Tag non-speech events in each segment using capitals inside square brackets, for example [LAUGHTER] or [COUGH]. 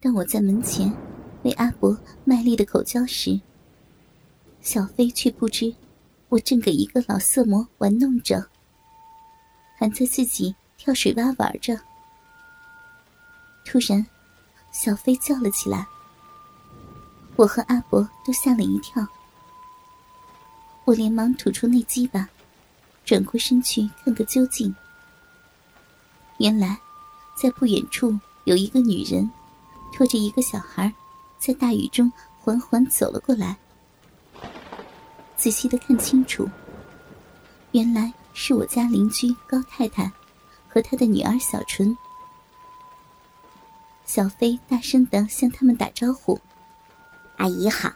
当我在门前为阿伯卖力的口交时，小飞却不知我正给一个老色魔玩弄着，还在自己跳水洼玩着。突然，小飞叫了起来，我和阿伯都吓了一跳。我连忙吐出那鸡巴，转过身去看个究竟。原来，在不远处有一个女人。拖着一个小孩，在大雨中缓缓走了过来。仔细的看清楚，原来是我家邻居高太太和她的女儿小纯。小飞大声的向他们打招呼：“阿姨好，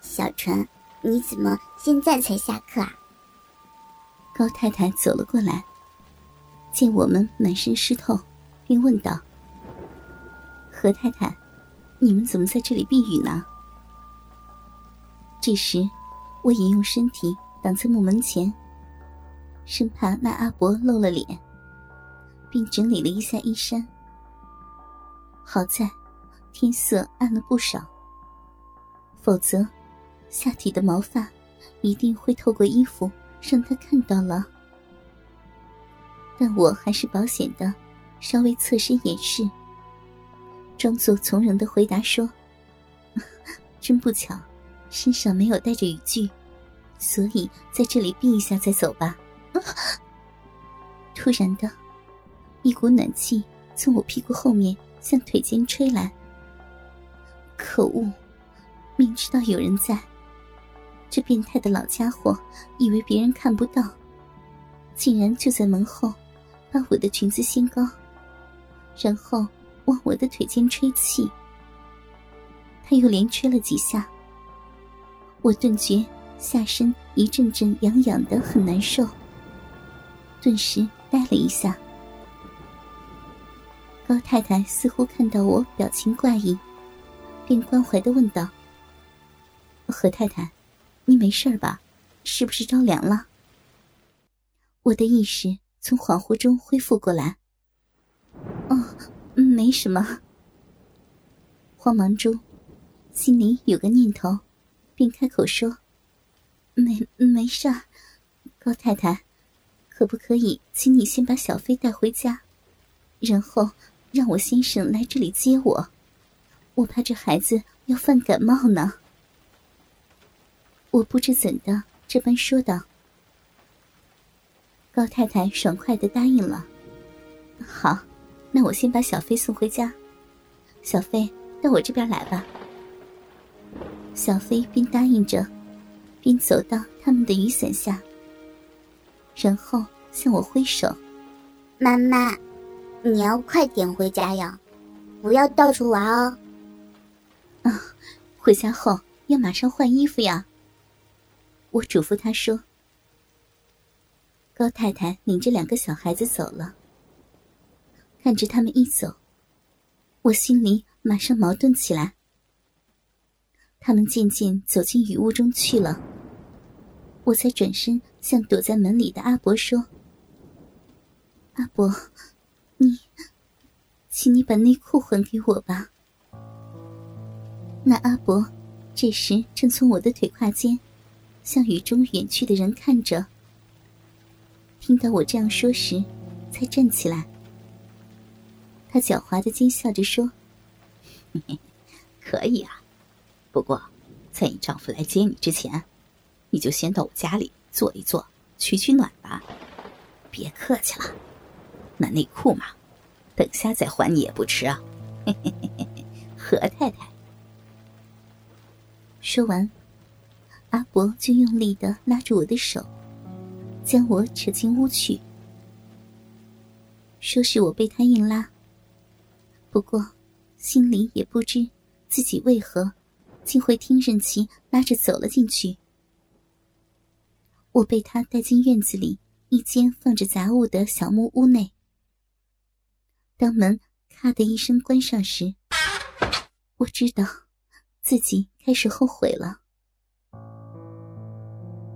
小纯，你怎么现在才下课啊？”高太太走了过来，见我们满身湿透，便问道。何太太，你们怎么在这里避雨呢？这时，我已用身体挡在木门前，生怕那阿伯露了脸，并整理了一下衣衫。好在天色暗了不少，否则下体的毛发一定会透过衣服让他看到了。但我还是保险的，稍微侧身掩饰。装作从容的回答说：“ [LAUGHS] 真不巧，身上没有带着雨具，所以在这里避一下再走吧。[LAUGHS] ”突然的，一股暖气从我屁股后面向腿间吹来。可恶！明知道有人在，这变态的老家伙以为别人看不到，竟然就在门后把我的裙子掀高，然后。往我的腿间吹气，他又连吹了几下，我顿觉下身一阵阵痒痒的，很难受。顿时呆了一下。高太太似乎看到我表情怪异，便关怀的问道：“何太太，你没事吧？是不是着凉了？”我的意识从恍惚中恢复过来。没什么，慌忙中，心里有个念头，便开口说：“没没事，高太太，可不可以请你先把小飞带回家，然后让我先生来这里接我？我怕这孩子要犯感冒呢。”我不知怎的这般说道。高太太爽快的答应了，好。那我先把小飞送回家，小飞到我这边来吧。小飞边答应着，边走到他们的雨伞下，然后向我挥手：“妈妈，你要快点回家呀，不要到处玩哦。”啊，回家后要马上换衣服呀。我嘱咐他说。高太太领着两个小孩子走了。看着他们一走，我心里马上矛盾起来。他们渐渐走进雨雾中去了，我才转身向躲在门里的阿伯说：“阿伯，你，请你把内裤还给我吧。”那阿伯这时正从我的腿胯间向雨中远去的人看着，听到我这样说时，才站起来。他狡猾的奸笑着说：“可以啊，不过在你丈夫来接你之前，你就先到我家里坐一坐，取取暖吧。别客气了，那内裤嘛，等下再还你也不迟啊。”何太太说完，阿伯就用力的拉住我的手，将我扯进屋去，说是我被他硬拉。不过，心里也不知自己为何竟会听任其拉着走了进去。我被他带进院子里一间放着杂物的小木屋内。当门咔的一声关上时，我知道自己开始后悔了。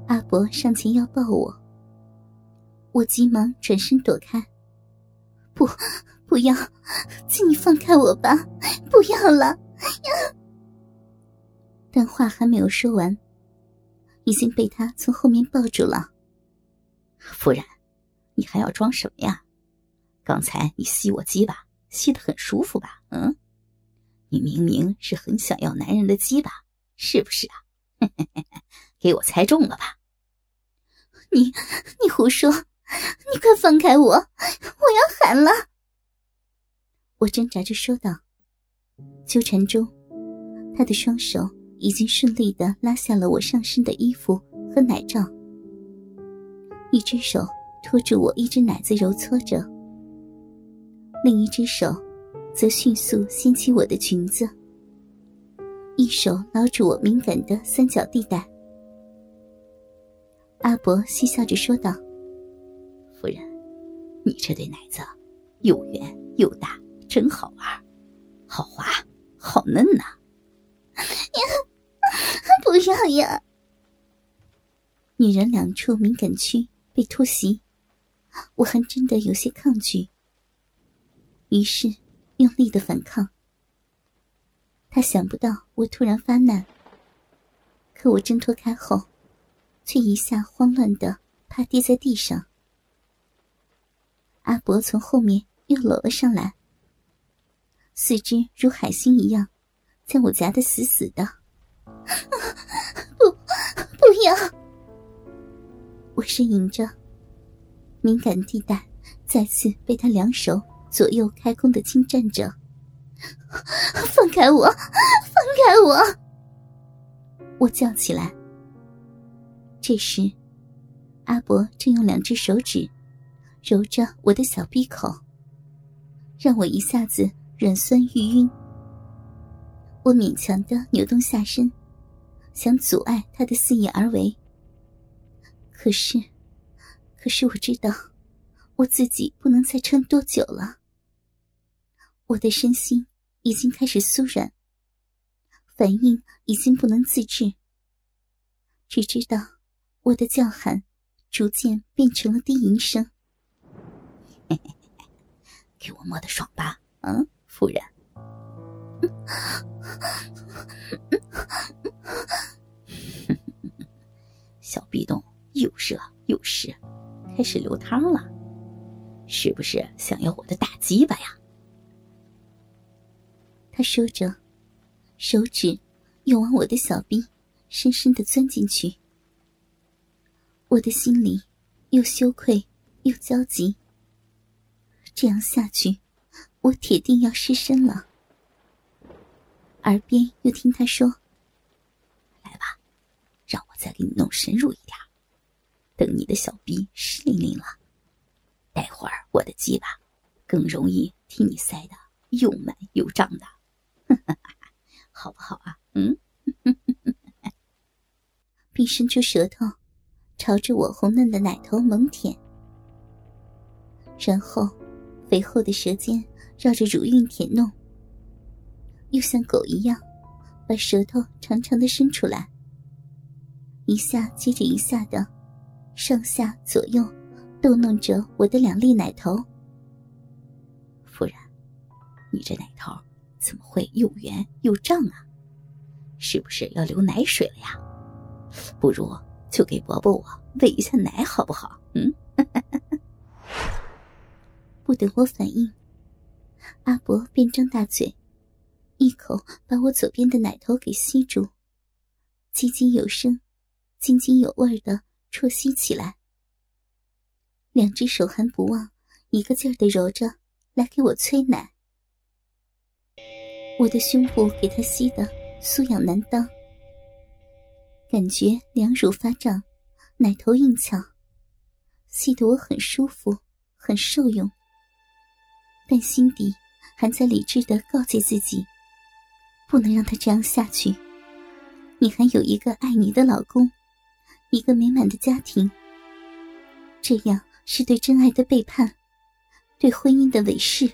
阿伯上前要抱我，我急忙转身躲开，不，不要，请你放开我吧，不要了！但话还没有说完，已经被他从后面抱住了。夫人，你还要装什么呀？刚才你吸我鸡巴，吸得很舒服吧？嗯，你明明是很想要男人的鸡巴，是不是啊？[LAUGHS] 给我猜中了吧？你，你胡说！你快放开我！我要喊了！我挣扎着说道。纠缠中，他的双手已经顺利的拉下了我上身的衣服和奶罩，一只手托住我一只奶子揉搓着，另一只手则迅速掀起我的裙子，一手捞住我敏感的三角地带。阿伯嬉笑着说道：“夫人，你这对奶子又圆又大，真好玩，好滑，好嫩呐！” [LAUGHS] 不要呀！女人两处敏感区被突袭，我还真的有些抗拒，于是用力的反抗。他想不到我突然发难，可我挣脱开后。却一下慌乱的趴跌在地上。阿伯从后面又搂了上来，四肢如海星一样，将我夹得死死的。不，不要！我呻吟着，敏感地带再次被他两手左右开弓的侵占着。放开我！放开我！我叫起来。这时，阿伯正用两只手指揉着我的小闭口，让我一下子软酸欲晕。我勉强的扭动下身，想阻碍他的肆意而为。可是，可是我知道，我自己不能再撑多久了。我的身心已经开始酥软，反应已经不能自制，只知道。我的叫喊逐渐变成了低吟声。给我摸的爽吧，嗯，夫人。小壁洞又热又湿，开始流汤了，是不是想要我的大鸡巴呀？他说着，手指又往我的小臂深深的钻进去。我的心里又羞愧又焦急。这样下去，我铁定要失身了。耳边又听他说：“来吧，让我再给你弄深入一点，等你的小臂湿淋淋了，待会儿我的鸡巴更容易替你塞的又满又胀的，[LAUGHS] 好不好啊？”嗯，[LAUGHS] 并伸出舌头。朝着我红嫩的奶头猛舔，然后肥厚的舌尖绕着乳晕舔弄，又像狗一样把舌头长长的伸出来，一下接着一下的上下左右逗弄着我的两粒奶头。夫人，你这奶头怎么会又圆又胀啊？是不是要流奶水了呀？不如。就给伯伯我喂一下奶好不好？不等我反应，阿伯便张大嘴，一口把我左边的奶头给吸住，津津有声、津津有味的啜吸起来，两只手还不忘一个劲儿的揉着来给我催奶。我的胸部给他吸的酥痒难当。感觉两乳发胀，奶头硬翘，吸得我很舒服，很受用。但心底还在理智的告诫自己，不能让他这样下去。你还有一个爱你的老公，一个美满的家庭，这样是对真爱的背叛，对婚姻的违誓。